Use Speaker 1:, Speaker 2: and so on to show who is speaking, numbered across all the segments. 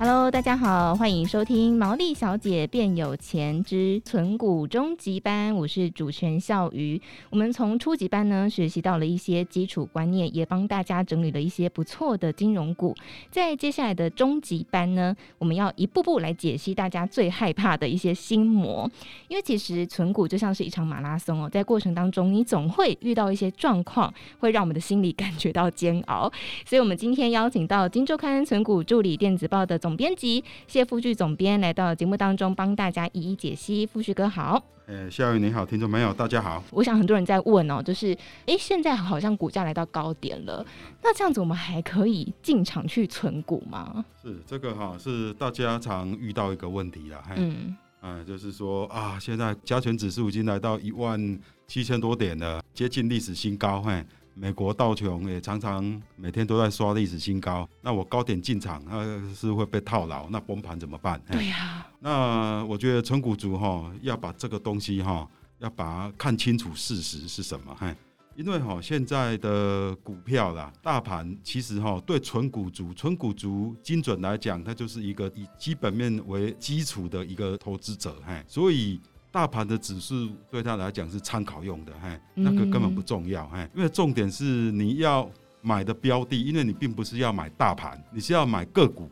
Speaker 1: Hello，大家好，欢迎收听《毛利小姐变有钱之存股终极班》，我是主持人笑瑜。我们从初级班呢学习到了一些基础观念，也帮大家整理了一些不错的金融股。在接下来的终极班呢，我们要一步步来解析大家最害怕的一些心魔。因为其实存股就像是一场马拉松哦，在过程当中你总会遇到一些状况，会让我们的心里感觉到煎熬。所以，我们今天邀请到《金周刊》存股助理电子报的总总编辑谢富旭总编来到节目当中，帮大家一一解析。富旭哥好，
Speaker 2: 呃，夏雨你好，听众朋友大家好。
Speaker 1: 我想很多人在问哦，就是哎，现在好像股价来到高点了，那这样子我们还可以进场去存股吗？
Speaker 2: 是这个哈，是大家常遇到一个问题啦。嗯，啊，就是说啊，现在加权指数已经来到一万七千多点了，接近历史新高，嘿。美国道琼也常常每天都在刷历史新高，那我高点进场，那是会被套牢，那崩盘怎么办？
Speaker 1: 对呀、啊，
Speaker 2: 那我觉得纯股族哈要把这个东西哈要把它看清楚事实是什么？嘿，因为哈现在的股票啦，大盘其实哈对纯股族，纯股族精准来讲，它就是一个以基本面为基础的一个投资者，嘿，所以。大盘的指数对他来讲是参考用的，嘿，那个根本不重要，嘿，因为重点是你要买的标的，因为你并不是要买大盘，你是要买个股，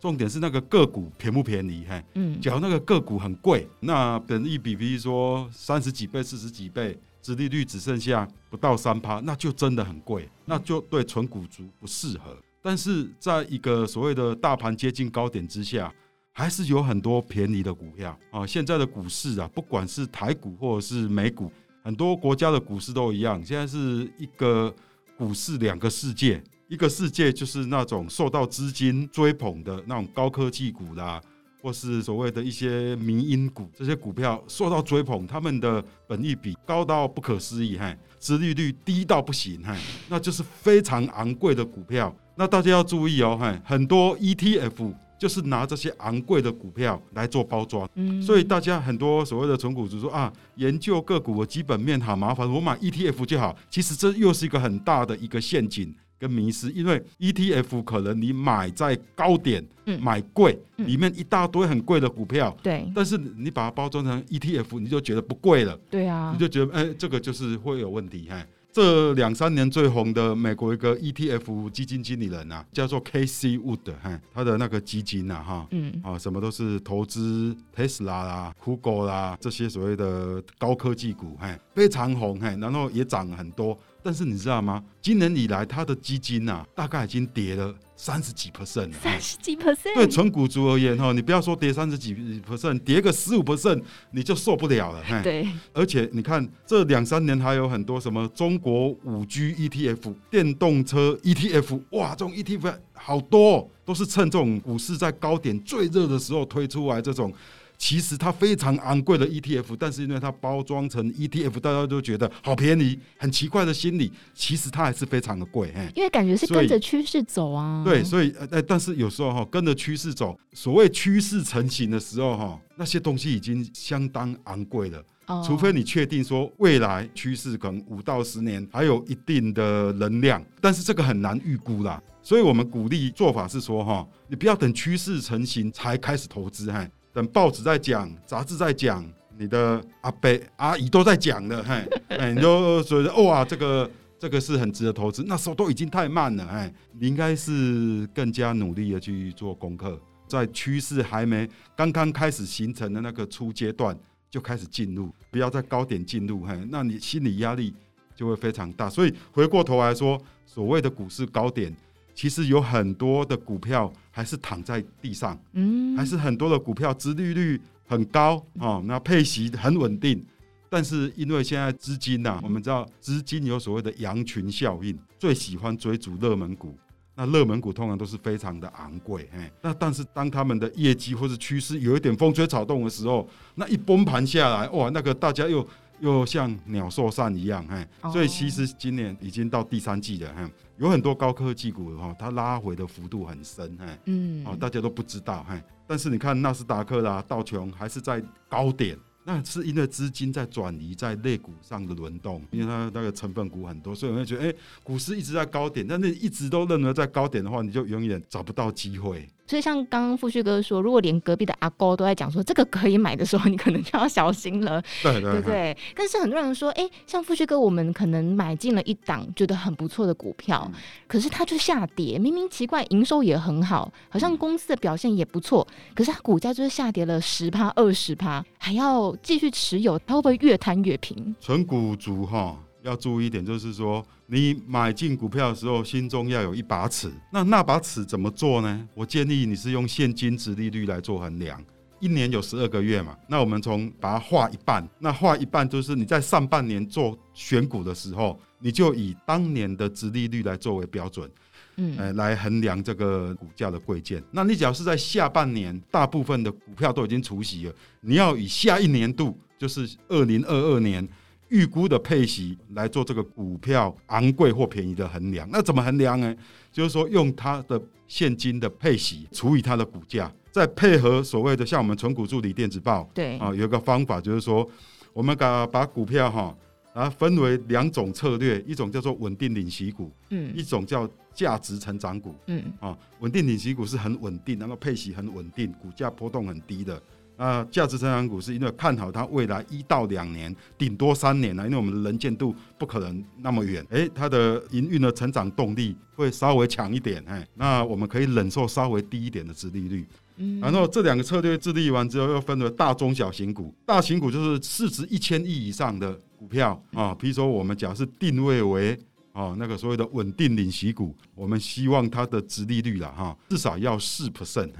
Speaker 2: 重点是那个个股便不便宜，嘿，嗯，假如那个个股很贵，那本益比，比如说三十几倍、四十几倍，殖利率只剩下不到三趴，那就真的很贵，那就对纯股族不适合。但是在一个所谓的大盘接近高点之下。还是有很多便宜的股票啊！现在的股市啊，不管是台股或者是美股，很多国家的股市都一样。现在是一个股市两个世界，一个世界就是那种受到资金追捧的那种高科技股啦，或是所谓的一些迷因股，这些股票受到追捧，他们的本益比高到不可思议，哈，殖利率低到不行，哈，那就是非常昂贵的股票。那大家要注意哦，哈，很多 ETF。就是拿这些昂贵的股票来做包装，嗯，所以大家很多所谓的纯股族说啊，研究个股的基本面好麻烦，我买 ETF 就好。其实这又是一个很大的一个陷阱跟迷失，因为 ETF 可能你买在高点，嗯，买贵，里面一大堆很贵的股票，对，但是你把它包装成 ETF，你就觉得不贵了，对啊，你就觉得哎，这个就是会有问题，哎。这两三年最红的美国一个 ETF 基金经理人啊，叫做 Casey Wood，哈，他的那个基金啊，哈，嗯，啊，什么都是投资 Tesla 啦、Google 啦这些所谓的高科技股，哈，非常红，哈，然后也涨很多。但是你知道吗？今年以来，他的基金啊，大概已经跌了三十几 percent。
Speaker 1: 三十几 percent，
Speaker 2: 对纯股族而言，哈，你不要说跌三十几 percent，跌个十五 percent，你就受不了了。对。而且你看，这两三年还有很多什么中国五 G ETF、电动车 ETF，哇，这种 ETF 好多，都是趁这种股市在高点最热的时候推出来这种。其实它非常昂贵的 ETF，但是因为它包装成 ETF，大家都觉得好便宜，很奇怪的心理。其实它还是非常的贵，
Speaker 1: 因为感觉是跟着趋势走啊。
Speaker 2: 对，所以呃，但是有时候哈，跟着趋势走，所谓趋势成型的时候哈，那些东西已经相当昂贵了。哦。除非你确定说未来趋势可能五到十年还有一定的能量，但是这个很难预估啦。所以我们鼓励做法是说哈，你不要等趋势成型才开始投资哈。等报纸在讲，杂志在讲，你的阿伯阿姨都在讲的，嘿，哎，你就觉得哇，这个这个是很值得投资。那时候都已经太慢了，哎，你应该是更加努力的去做功课，在趋势还没刚刚开始形成的那个初阶段就开始进入，不要在高点进入，嘿，那你心理压力就会非常大。所以回过头来说，所谓的股市高点。其实有很多的股票还是躺在地上，嗯，还是很多的股票殖利率很高哦，那配息很稳定，但是因为现在资金呐，我们知道资金有所谓的羊群效应，最喜欢追逐热门股，那热门股通常都是非常的昂贵，哎，那但是当他们的业绩或是趋势有一点风吹草动的时候，那一崩盘下来，哇，那个大家又又像鸟兽散一样，嘿，所以其实今年已经到第三季了，嘿，有很多高科技股哈，它拉回的幅度很深，嘿，嗯，哦，大家都不知道，嘿，但是你看纳斯达克啦、道琼还是在高点。那是因为资金在转移在类股上的轮动，因为它那个成分股很多，所以我会觉得，哎、欸，股市一直在高点，但是一直都认为在高点的话，你就永远找不到机会。
Speaker 1: 所以像刚刚富旭哥说，如果连隔壁的阿哥都在讲说这个可以买的时候，你可能就要小心了，对对对？但是很多人说，哎、欸，像富旭哥，我们可能买进了一档觉得很不错的股票，嗯、可是它就下跌，明明奇怪，营收也很好，好像公司的表现也不错，可是它股价就是下跌了十趴、二十趴，还要继续持有，它会不会越摊越平？
Speaker 2: 纯股族哈。要注意一点，就是说，你买进股票的时候，心中要有一把尺。那那把尺怎么做呢？我建议你是用现金值利率来做衡量。一年有十二个月嘛，那我们从把它划一半，那划一半就是你在上半年做选股的时候，你就以当年的值利率来作为标准，嗯，呃，来衡量这个股价的贵贱。那你只要是在下半年，大部分的股票都已经除息了，你要以下一年度，就是二零二二年。预估的配息来做这个股票昂贵或便宜的衡量，那怎么衡量呢？就是说用它的现金的配息除以它的股价，再配合所谓的像我们存股助理电子报，
Speaker 1: 对啊，
Speaker 2: 有一个方法就是说，我们把把股票哈啊分为两种策略，一种叫做稳定领息股，嗯，一种叫价值成长股，嗯啊，稳定领息股是很稳定，然后配息很稳定，股价波动很低的。啊，价值成长股是因为看好它未来一到两年，顶多三年呢，因为我们的能见度不可能那么远。哎，它的营运的成长动力会稍微强一点，哎，那我们可以忍受稍微低一点的殖利率。嗯，然后这两个策略制定完之后，又分为大中小型股。大型股就是市值一千亿以上的股票啊，比如说我们假设定位为啊那个所谓的稳定领息股，我们希望它的殖利率了哈，至少要四 percent，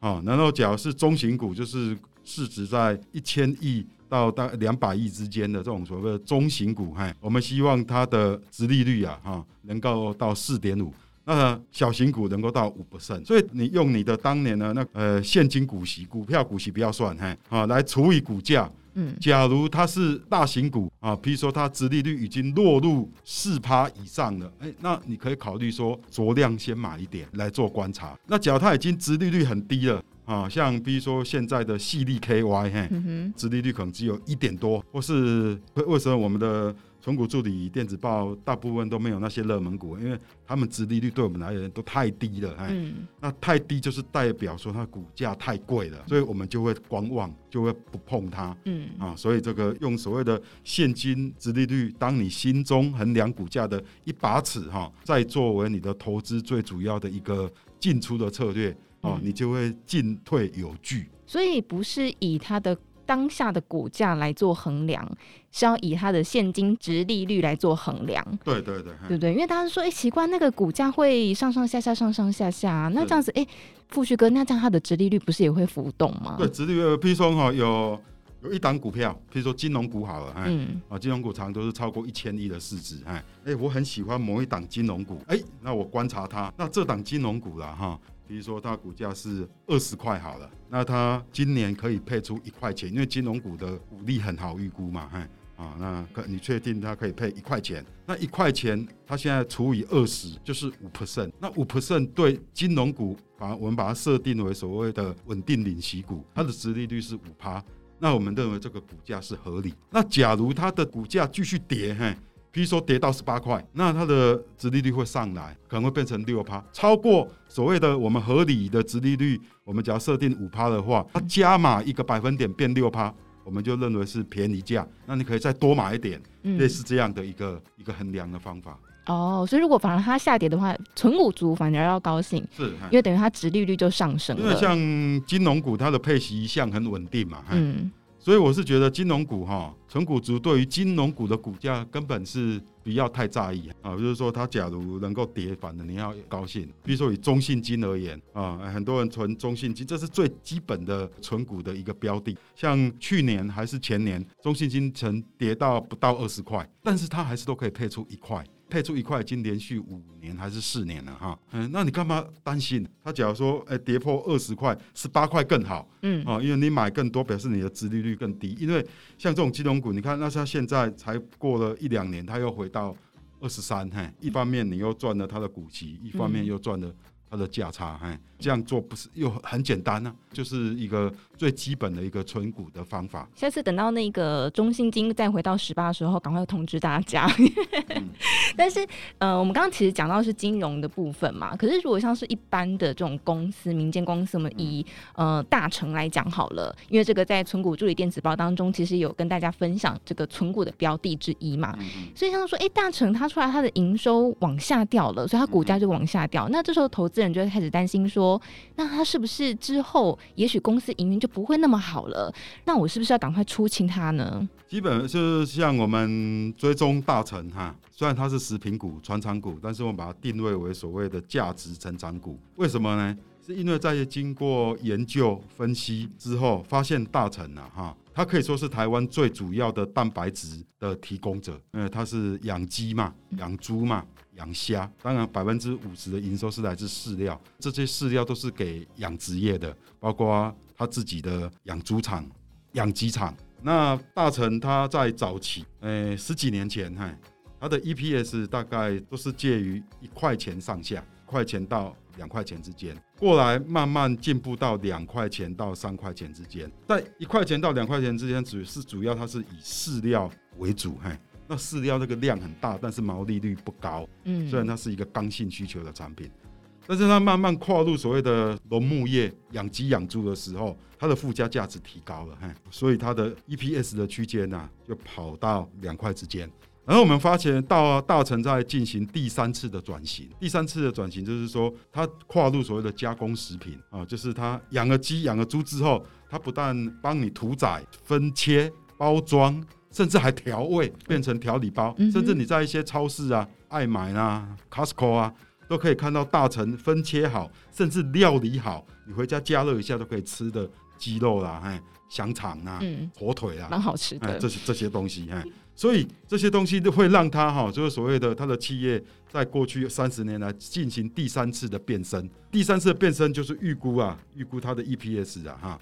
Speaker 2: 啊，然后假如是中型股，就是市值在一千亿到大两百亿之间的这种所谓的中型股，哈，我们希望它的殖利率啊，哈，能够到四点五。那小型股能够到五 percent，所以你用你的当年的那呃现金股息、股票股息不要算，哈，啊，来除以股价。嗯，假如它是大型股啊，譬如说它殖利率已经落入四趴以上了，哎，那你可以考虑说酌量先买一点来做观察。那假如它已经殖利率很低了啊，像比如说现在的细粒 KY，嘿，殖利率可能只有一点多，或是为什么我们的？存股助理电子报大部分都没有那些热门股，因为他们殖利率对我们来言都太低了，哎，那太低就是代表说它股价太贵了，所以我们就会观望，就会不碰它，嗯啊，所以这个用所谓的现金殖利率当你心中衡量股价的一把尺哈，再作为你的投资最主要的一个进出的策略，哦，你就会进退有据。
Speaker 1: 所以不是以它的。当下的股价来做衡量，是要以它的现金值利率来做衡量。
Speaker 2: 对对对，
Speaker 1: 对不对？因为大家说，哎、欸，奇怪，那个股价会上上下下，上上下下，那这样子，哎、欸，富旭哥，那这样它的值利率不是也会浮动吗？
Speaker 2: 对，值利率，譬如说哈，有有一档股票，譬如说金融股好了，嗯，啊，金融股常常都是超过一千亿的市值，哎，哎，我很喜欢某一档金融股，哎，那我观察它，那这档金融股了哈。比如说，它股价是二十块好了，那它今年可以配出一块钱，因为金融股的股利很好预估嘛，嘿，啊，那可你确定它可以配一块钱？那一块钱它现在除以二十就是五 percent，那五 percent 对金融股，把我们把它设定为所谓的稳定领息股，它的殖利率是五趴，那我们认为这个股价是合理。那假如它的股价继续跌，嘿。比如说跌到十八块，那它的殖利率会上来，可能会变成六趴，超过所谓的我们合理的殖利率，我们只要设定五趴的话，它加码一个百分点变六趴，我们就认为是便宜价。那你可以再多买一点，类似这样的一个一个衡量的方法。
Speaker 1: 哦，所以如果反而它下跌的话，存股族反而要高兴，
Speaker 2: 是，
Speaker 1: 因为等于它殖利率就上升了。
Speaker 2: 因为像金融股，它的配息一向很稳定嘛，嗯。所以我是觉得金融股哈，存股族对于金融股的股价根本是不要太在意啊。就是说，它假如能够跌，反了你要高兴。比如说以中信金而言啊，很多人存中信金，这是最基本的存股的一个标的。像去年还是前年，中信金曾跌到不到二十块，但是它还是都可以配出一块。配出一块已经连续五年还是四年了哈。嗯，那你干嘛担心？他假如说，哎，跌破二十块，十八块更好。嗯，哦，因为你买更多，表示你的殖利率更低。因为像这种金融股，你看，那他现在才过了一两年，他又回到二十三。嘿，一方面你又赚了他的股息，一方面又赚了。它的价差，哎，这样做不是又很简单呢？就是一个最基本的一个存股的方法。
Speaker 1: 下次等到那个中信金再回到十八的时候，赶快通知大家。嗯、但是，呃，我们刚刚其实讲到是金融的部分嘛。可是，如果像是一般的这种公司、民间公司，我们以呃大成来讲好了，因为这个在存股助理电子报当中，其实有跟大家分享这个存股的标的之一嘛。所以像说，哎、欸，大成它出来它的营收往下掉了，所以它股价就往下掉。那这时候投资。人就会开始担心说，那他是不是之后也许公司营运就不会那么好了？那我是不是要赶快出清他呢？
Speaker 2: 基本就是像我们追踪大成哈，虽然它是食品股、传产股，但是我们把它定位为所谓的价值成长股。为什么呢？是因为在经过研究分析之后，发现大成啊哈，它可以说是台湾最主要的蛋白质的提供者，因为它是养鸡嘛、养猪嘛。养虾，当然百分之五十的营收是来自饲料，这些饲料都是给养殖业的，包括他自己的养猪场、养鸡场。那大成他在早期，呃、十几年前，哈，他的 EPS 大概都是介于一块钱上下，块钱到两块钱之间，过来慢慢进步到两块钱到三块钱之间。在一块钱到两块钱之间，主是主要它是以饲料为主，哈。那饲料那个量很大，但是毛利率不高。嗯，虽然它是一个刚性需求的产品，但是它慢慢跨入所谓的农牧业、养鸡养猪的时候，它的附加价值提高了，嘿，所以它的 EPS 的区间呢，就跑到两块之间。然后我们发现到大成在进行第三次的转型，第三次的转型就是说，它跨入所谓的加工食品啊，就是它养了鸡、养了猪之后，它不但帮你屠宰、分切、包装。甚至还调味变成调理包，甚至你在一些超市啊、爱买啊、Costco 啊，都可以看到大成分切好，甚至料理好，你回家加热一下都可以吃的鸡肉啦、哎香肠啊、火腿啊，
Speaker 1: 蛮好吃的。
Speaker 2: 哎，这些这些东西，哎，所以这些东西都会让它哈，就是所谓的它的企业在过去三十年来进行第三次的变身，第三次的变身就是预估啊，预估它的 EPS 啊，哈。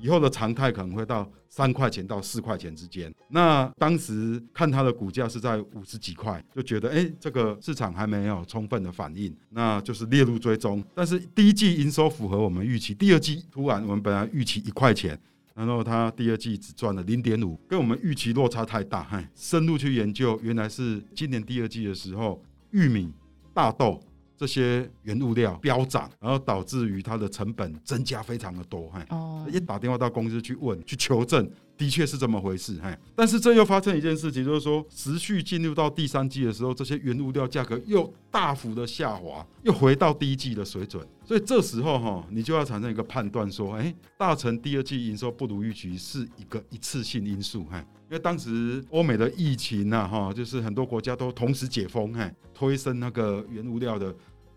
Speaker 2: 以后的常态可能会到三块钱到四块钱之间。那当时看它的股价是在五十几块，就觉得哎、这个市场还没有充分的反应，那就是列入追踪。但是第一季营收符合我们预期，第二季突然我们本来预期一块钱，然后它第二季只赚了零点五，跟我们预期落差太大。嘿，深入去研究，原来是今年第二季的时候，玉米、大豆。这些原物料飙涨，然后导致于它的成本增加非常的多，哦，一打电话到公司去问去求证，的确是这么回事，嘿，但是这又发生一件事情，就是说持续进入到第三季的时候，这些原物料价格又大幅的下滑，又回到第一季的水准，所以这时候哈，你就要产生一个判断说，哎，大成第二季营收不如预期是一个一次性因素，嘿。因为当时欧美的疫情呐，哈，就是很多国家都同时解封，嘿，推升那个原物料的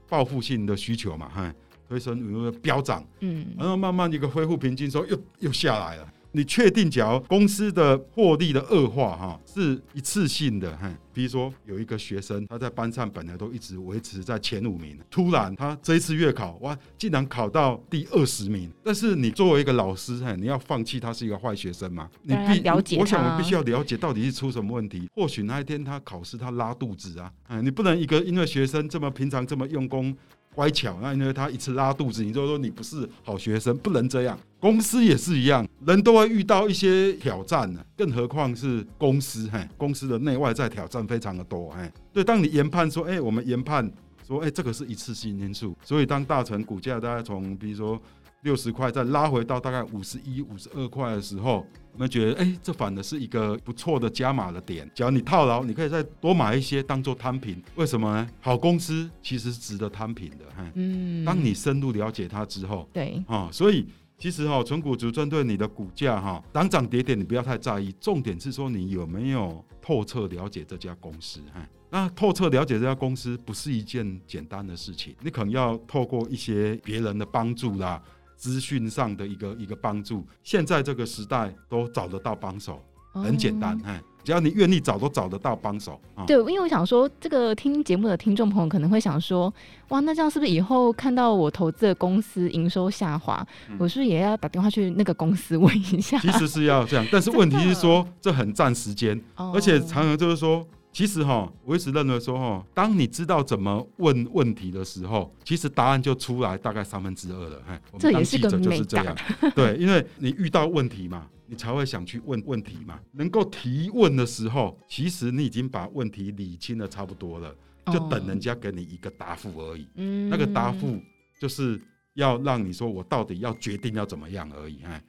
Speaker 2: 报复性的需求嘛，哈，推升原物料飙涨，嗯，然后慢慢一个恢复平静之后，又又下来了。你确定，假如公司的获利的恶化哈是一次性的，哈，比如说有一个学生他在班上本来都一直维持在前五名，突然他这一次月考哇竟然考到第二十名，但是你作为一个老师，哈，你要放弃他是一个坏学生吗？你必了解，我想我必须要了解到底是出什么问题。或许那一天他考试他拉肚子啊，哎，你不能一个因为学生这么平常这么用功。乖巧，那因为他一次拉肚子，你就说你不是好学生，不能这样。公司也是一样，人都会遇到一些挑战呢，更何况是公司，嘿，公司的内外在挑战非常的多，嘿。对，当你研判说，哎，我们研判说，哎，这个是一次性因素，所以当大成股价大概从，比如说。六十块再拉回到大概五十一、五十二块的时候，我们觉得，哎、欸，这反而是一个不错的加码的点。只要你套牢，你可以再多买一些当做摊平。为什么呢？好公司其实是值得摊平的。嗯，当你深入了解它之后，对，啊，所以其实哈，纯股族针对你的股价哈，涨涨跌跌，你不要太在意。重点是说你有没有透彻了解这家公司。哈，那透彻了解这家公司不是一件简单的事情，你可能要透过一些别人的帮助啦。资讯上的一个一个帮助，现在这个时代都找得到帮手，很简单，哎，只要你愿意找，都找得到帮手。啊、
Speaker 1: 对，因为我想说，这个听节目的听众朋友可能会想说，哇，那这样是不是以后看到我投资的公司营收下滑，嗯、我是不是也要打电话去那个公司问一下？
Speaker 2: 其实是要这样，但是问题是说，这很占时间，而且常常就是说。其实哈，我一直认为说哈，当你知道怎么问问题的时候，其实答案就出来大概三分之二了。哎，我们当记者就是这样，对，因为你遇到问题嘛，你才会想去问问题嘛。能够提问的时候，其实你已经把问题理清的差不多了，就等人家给你一个答复而已。嗯，那个答复就是要让你说我到底要决定要怎么样而已。哎。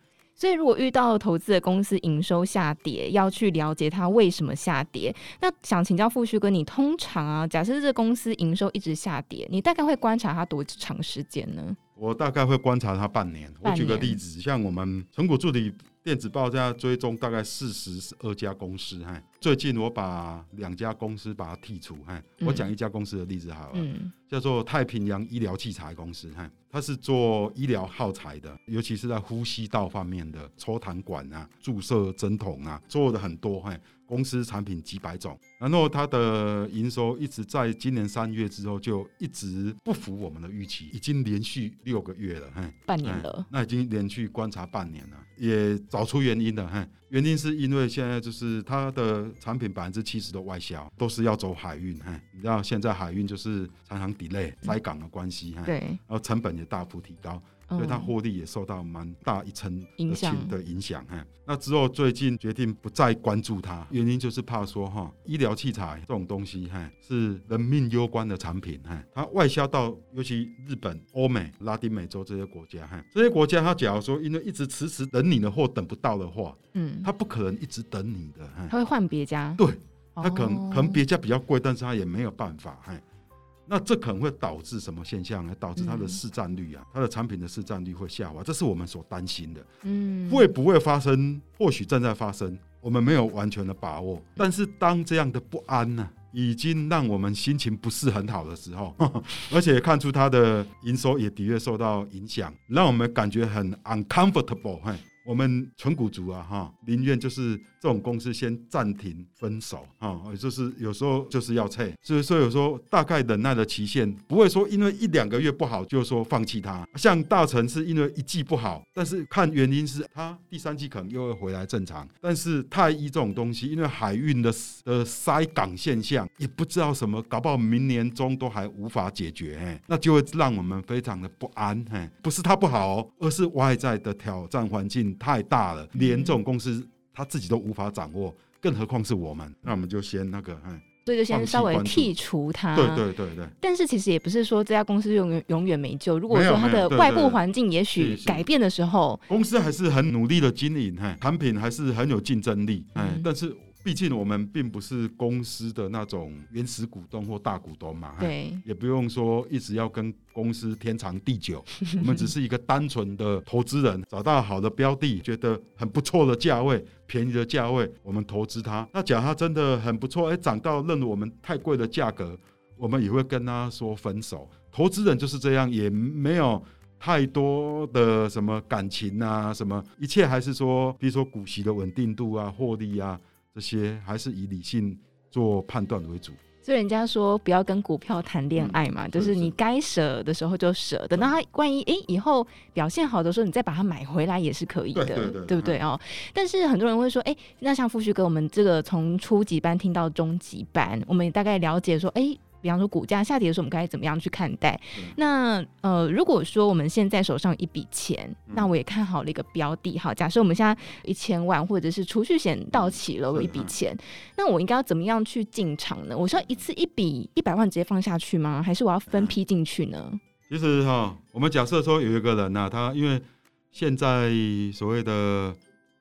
Speaker 1: 所以，如果遇到投资的公司营收下跌，要去了解它为什么下跌。那想请教富旭哥，你通常啊，假设这个公司营收一直下跌，你大概会观察它多长时间呢？
Speaker 2: 我大概会观察它半年。我举个例子，像我们成果助理电子报在追踪大概四十二家公司，哈，最近我把两家公司把它剔除，哈，我讲一家公司的例子好了，嗯，叫做太平洋医疗器材公司，哈。它是做医疗耗材的，尤其是在呼吸道方面的抽痰管啊、注射针筒啊，做的很多。哈，公司产品几百种，然后它的营收一直在今年三月之后就一直不符我们的预期，已经连续六个月了，嘿，
Speaker 1: 半年了，
Speaker 2: 那已经连续观察半年了，也找出原因的哈。原因是因为现在就是它的产品百分之七十的外销都是要走海运，哈，你知道现在海运就是常常 delay 塞港的关系，哈，对，然后成本也大幅提高。所以它获利也受到蛮大一层的影响的影响哈。那之后最近决定不再关注它，原因就是怕说哈，医疗器材这种东西哈是人命攸关的产品哈。它外销到尤其日本、欧美、拉丁美洲这些国家哈，这些国家它假如说因为一直迟迟等你的货等不到的话，嗯，它不可能一直等你的，
Speaker 1: 它会换别家。
Speaker 2: 对，它可能可能别家比较贵，但是它也没有办法哈。那这可能会导致什么现象呢？导致它的市占率啊，它的产品的市占率会下滑，这是我们所担心的。嗯，会不会发生？或许正在发生，我们没有完全的把握。但是当这样的不安呢，已经让我们心情不是很好的时候，而且看出它的营收也的确受到影响，让我们感觉很 uncomfortable。我们纯股族啊，哈，宁愿就是这种公司先暂停分手，哈，就是有时候就是要撤，所以说有时候大概忍耐的期限不会说因为一两个月不好就说放弃它。像大成是因为一季不好，但是看原因是它第三季可能又会回来正常。但是太一这种东西，因为海运的的塞港现象也不知道什么，搞不好明年中都还无法解决，嘿，那就会让我们非常的不安，嘿，不是它不好，而是外在的挑战环境。太大了，连这种公司他自己都无法掌握，更何况是我们。那我们就先那个，哎，
Speaker 1: 所以就先稍微剔除它。
Speaker 2: 对对对对。
Speaker 1: 但是其实也不是说这家公司永远永远没救。如果说它的外部环境也许改变的时候，
Speaker 2: 公司还是很努力的经营，哎，产品还是很有竞争力，哎，嗯，但是。毕竟我们并不是公司的那种原始股东或大股东嘛，对，也不用说一直要跟公司天长地久，我们只是一个单纯的投资人，找到好的标的，觉得很不错的价位，便宜的价位，我们投资它。那假如它真的很不错，哎，涨到认为我们太贵的价格，我们也会跟他说分手。投资人就是这样，也没有太多的什么感情啊，什么一切还是说，比如说股息的稳定度啊，获利啊。这些还是以理性做判断为主，
Speaker 1: 所以人家说不要跟股票谈恋爱嘛，嗯、就是你该舍的时候就舍，等到它万一诶以后表现好的时候，你再把它买回来也是可以的，对，不对哦？但是很多人会说，哎，那像富旭哥，我们这个从初级班听到中级班，我们也大概了解说，哎。比方说股价下跌的时候，我们该怎么样去看待？嗯、那呃，如果说我们现在手上有一笔钱，嗯、那我也看好了一个标的，好，假设我们现在一千万或者是储蓄险到期了，我有一笔钱，嗯、那我应该要怎么样去进场呢？我是要一次一笔一百万直接放下去吗？还是我要分批进去呢？
Speaker 2: 其实哈，我们假设说有一个人呐、啊，他因为现在所谓的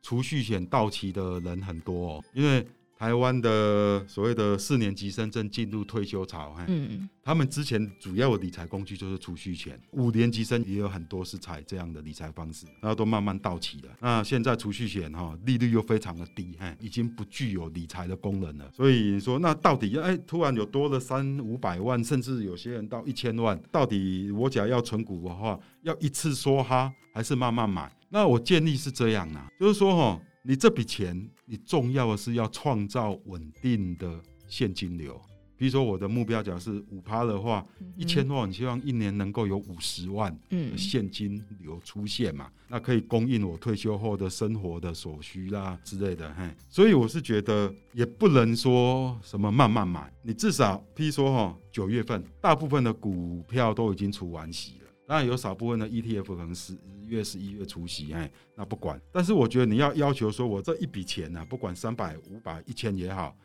Speaker 2: 储蓄险到期的人很多、哦，因为。台湾的所谓的四年级生正进入退休潮，嗯，他们之前主要的理财工具就是储蓄险，五年级生也有很多是采这样的理财方式，然后都慢慢到期了。那现在储蓄险哈利率又非常的低，哈，已经不具有理财的功能了。所以说，那到底哎，突然有多了三五百万，甚至有些人到一千万，到底我假如要存股的话，要一次梭哈，还是慢慢买？那我建议是这样啊，就是说哈。你这笔钱，你重要的是要创造稳定的现金流。比如说，我的目标假如是五趴的话，一千万，你希望一年能够有五十万的现金流出现嘛？那可以供应我退休后的生活的所需啦之类的。嘿，所以我是觉得也不能说什么慢慢买，你至少，譬如说哈，九月份大部分的股票都已经除完息了，当然有少部分的 ETF 可能十月、十一月除息，哎，那不管。但是我觉得你要要求说我这一笔钱呢，不管三百、五百、一千也好。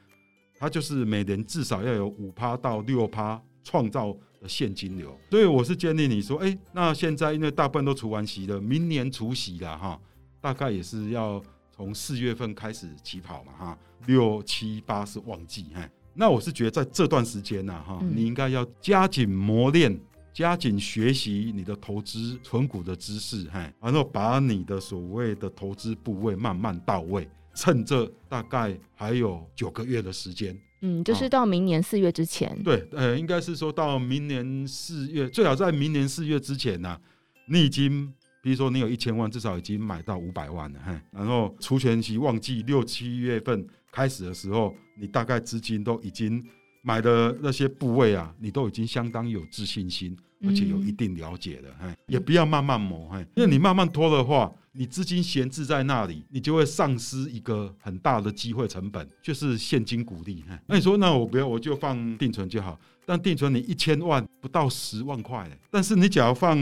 Speaker 2: 它就是每年至少要有五趴到六趴创造的现金流，所以我是建议你说，哎，那现在因为大部分都除完息了，明年除息了哈，大概也是要从四月份开始起跑嘛哈，六七八是旺季，哎，那我是觉得在这段时间呢哈，你应该要加紧磨练，加紧学习你的投资存股的知识，哎，然后把你的所谓的投资部位慢慢到位。趁这大概还有九个月的时间，
Speaker 1: 嗯，就是到明年四月之前。
Speaker 2: 哦、对，呃，应该是说到明年四月，最好在明年四月之前呢、啊，你已经，比如说你有一千万，至少已经买到五百万了，嘿，然后除权期旺季六七月份开始的时候，你大概资金都已经买的那些部位啊，你都已经相当有自信心，而且有一定了解了，嘿，也不要慢慢磨，嘿，因为你慢慢拖的话。你资金闲置在那里，你就会丧失一个很大的机会成本，就是现金股利。那你说，那我不要，我就放定存就好。但定存你一千万不到十万块，但是你假如放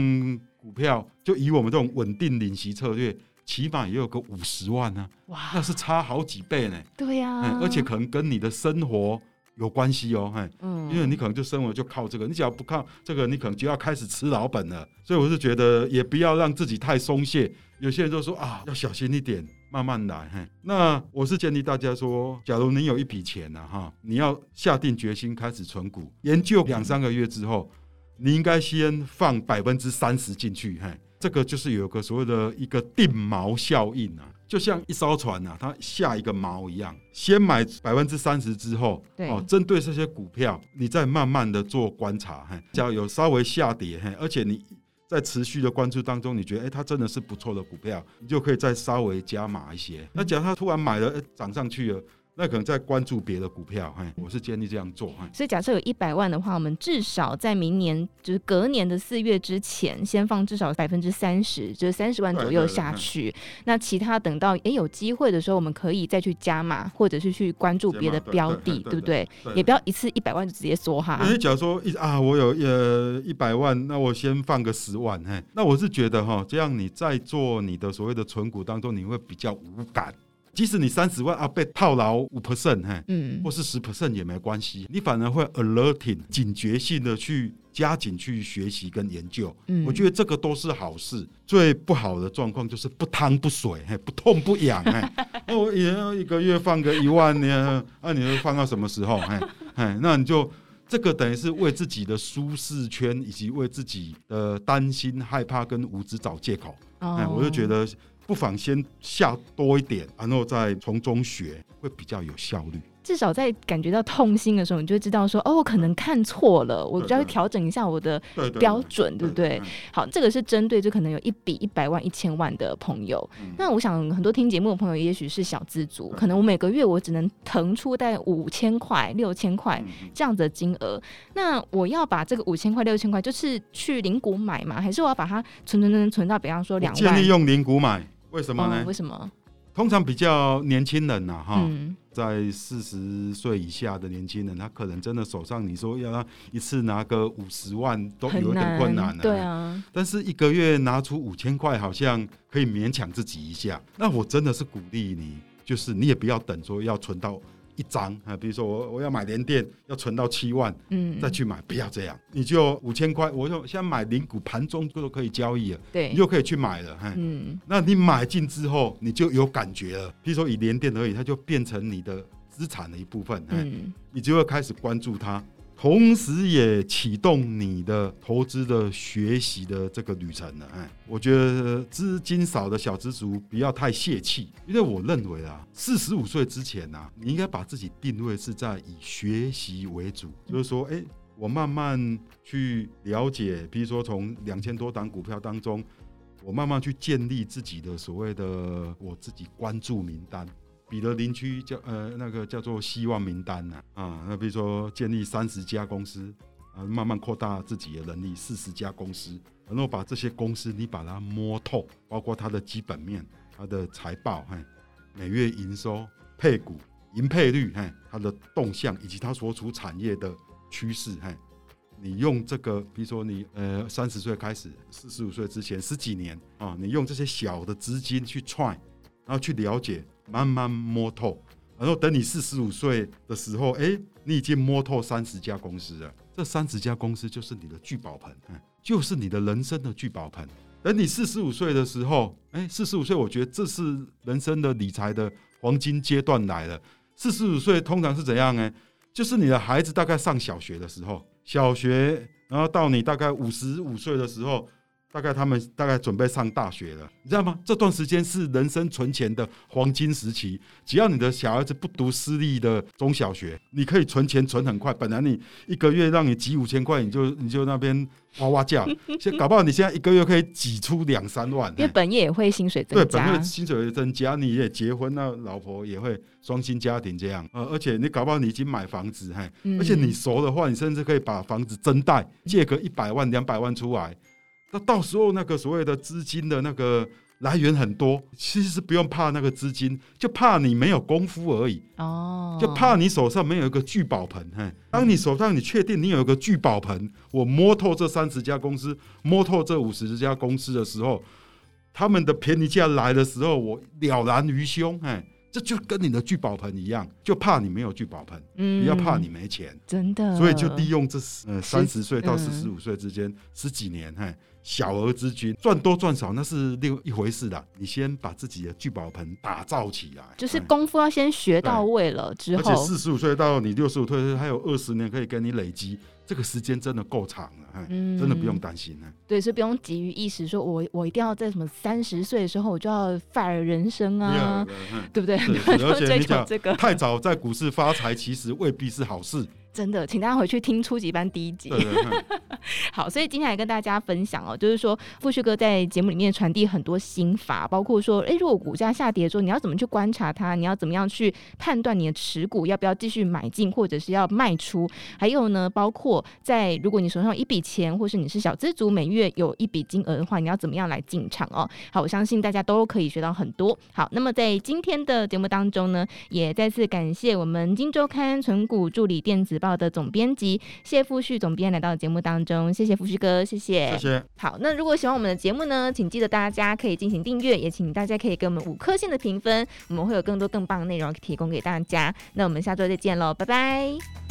Speaker 2: 股票，就以我们这种稳定领息策略，起码也有个五十万呢。哇，那是差好几倍呢。
Speaker 1: 对呀，
Speaker 2: 而且可能跟你的生活有关系哦。嗯，因为你可能就生活就靠这个，你只要不靠这个，你可能就要开始吃老本了。所以我是觉得，也不要让自己太松懈。有些人就说啊，要小心一点，慢慢来。嘿，那我是建议大家说，假如你有一笔钱呢，哈，你要下定决心开始存股，研究两三个月之后，你应该先放百分之三十进去。嘿，这个就是有个所谓的一个定锚效应啊，就像一艘船啊，它下一个锚一样，先买百分之三十之后，哦，针对这些股票，你再慢慢的做观察。嘿，只要有稍微下跌，嘿，而且你。在持续的关注当中，你觉得哎，它真的是不错的股票，你就可以再稍微加码一些。那假如它突然买了，哎，涨上去了。那可能在关注别的股票，哎，我是建议这样做，嘿。
Speaker 1: 所以假设有一百万的话，我们至少在明年就是隔年的四月之前，先放至少百分之三十，就是三十万左右下去。那其他等到哎有机会的时候，我们可以再去加码，或者是去关注别的标的，对，不对？也不要一次一百万就直接说哈。
Speaker 2: 因为假如说一啊，我有呃一百万，那我先放个十万，嘿，那我是觉得哈，这样你在做你的所谓的存股当中，你会比较无感。即使你三十万啊被套牢五 percent，嘿，嗯，或是十 percent 也没关系，你反而会 alerting 警觉性的去加紧去学习跟研究，嗯，我觉得这个都是好事。最不好的状况就是不汤不水，嘿，不痛不痒，嘿，那 我也要一个月放个一万呢，那你会放到什么时候？嘿，嘿，那你就这个等于是为自己的舒适圈以及为自己的担心、害怕跟无知找借口，哎，我就觉得。不妨先下多一点，然后再从中学，会比较有效率。
Speaker 1: 至少在感觉到痛心的时候，你就会知道说，哦，我可能看错了，我就要调整一下我的标准，对不对？好，这个是针对就可能有一笔一百万、一千万的朋友。那我想很多听节目的朋友，也许是小资族，可能我每个月我只能腾出大概五千块、六千块这样子的金额。那我要把这个五千块、六千块，就是去零股买吗？还是我要把它存存存存到，比方说两万？
Speaker 2: 建议用零股买。为什么呢？
Speaker 1: 为什么？
Speaker 2: 通常比较年轻人呐，哈，在四十岁以下的年轻人，他可能真的手上，你说要他一次拿个五十万都有点困难了。
Speaker 1: 对啊，
Speaker 2: 但是一个月拿出五千块，好像可以勉强自己一下。那我真的是鼓励你，就是你也不要等说要存到。一张啊，比如说我我要买联电，要存到七万，嗯，再去买，不要这样，你就五千块，我就现在买零股，盘中就可以交易了，对，你就可以去买了，嗯，那你买进之后，你就有感觉了，比如说以联电而已，它就变成你的资产的一部分，嗯，你就会开始关注它。同时也启动你的投资的学习的这个旅程了。哎，我觉得资金少的小资族不要太泄气，因为我认为啊，四十五岁之前啊，你应该把自己定位是在以学习为主，就是说，哎，我慢慢去了解，比如说从两千多档股票当中。我慢慢去建立自己的所谓的我自己关注名单。彼得林区叫呃那个叫做希望名单呐啊，那比如说建立三十家公司啊，慢慢扩大自己的能力，四十家公司，然后把这些公司你把它摸透，包括它的基本面、它的财报、嘿，每月营收、配股、盈配率、嘿，它的动向以及它所处产业的趋势，嘿，你用这个，比如说你呃三十岁开始，四十五岁之前十几年啊，你用这些小的资金去踹，然后去了解。慢慢摸透，然后等你四十五岁的时候，哎，你已经摸透三十家公司了。这三十家公司就是你的聚宝盆，就是你的人生的聚宝盆。等你四十五岁的时候，哎，四十五岁，我觉得这是人生的理财的黄金阶段来了。四十五岁通常是怎样呢？就是你的孩子大概上小学的时候，小学，然后到你大概五十五岁的时候。大概他们大概准备上大学了，你知道吗？这段时间是人生存钱的黄金时期。只要你的小孩子不读私立的中小学，你可以存钱存很快。本来你一个月让你挤五千块，你就你就那边哇哇叫。现 在搞不好你现在一个月可以挤出两三万，
Speaker 1: 因为本业也会薪水增加。
Speaker 2: 对，本业薪水会增加，你也结婚，那老婆也会双薪家庭这样。呃，而且你搞不好你已经买房子，嘿，而且你熟的话，你甚至可以把房子增贷，借个一百万两百万出来。那到时候那个所谓的资金的那个来源很多，其实是不用怕那个资金，就怕你没有功夫而已。哦，就怕你手上没有一个聚宝盆。嘿，当你手上你确定你有一个聚宝盆，我摸透这三十家公司，摸透这五十家公司的时候，他们的便宜价来的时候，我了然于胸。嘿。这就跟你的聚宝盆一样，就怕你没有聚宝盆，嗯，不要怕你没钱，
Speaker 1: 真的。
Speaker 2: 所以就利用这呃三十岁到四十五岁之间十几年，嘿，小额资金赚多赚少那是另一回事的。你先把自己的聚宝盆打造起来，
Speaker 1: 就是功夫要先学到位了之后，
Speaker 2: 而且四十五岁到你六十五岁还有二十年可以跟你累积。这个时间真的够长了，嗯，真的不用担心呢。
Speaker 1: 对，所以不用急于一时，说我我一定要在什么三十岁的时候我就要 fire 人生啊，对不对？
Speaker 2: 而且你讲 太早在股市发财，其实未必是好事。
Speaker 1: 真的，请大家回去听初级班第一集。对对对 好，所以今天来跟大家分享哦，就是说富旭哥在节目里面传递很多心法，包括说，诶，如果股价下跌的时候，你要怎么去观察它？你要怎么样去判断你的持股要不要继续买进，或者是要卖出？还有呢，包括在如果你手上有一笔钱，或是你是小资族，每月有一笔金额的话，你要怎么样来进场哦？好，我相信大家都可以学到很多。好，那么在今天的节目当中呢，也再次感谢我们金周刊存股助理电子报的总编辑谢富旭总编来到节目当中，谢谢富旭哥，谢谢，谢谢。好，那如果喜欢我们的节目呢，请记得大家可以进行订阅，也请大家可以给我们五颗星的评分，我们会有更多更棒的内容提供给大家。那我们下周再见喽，拜拜。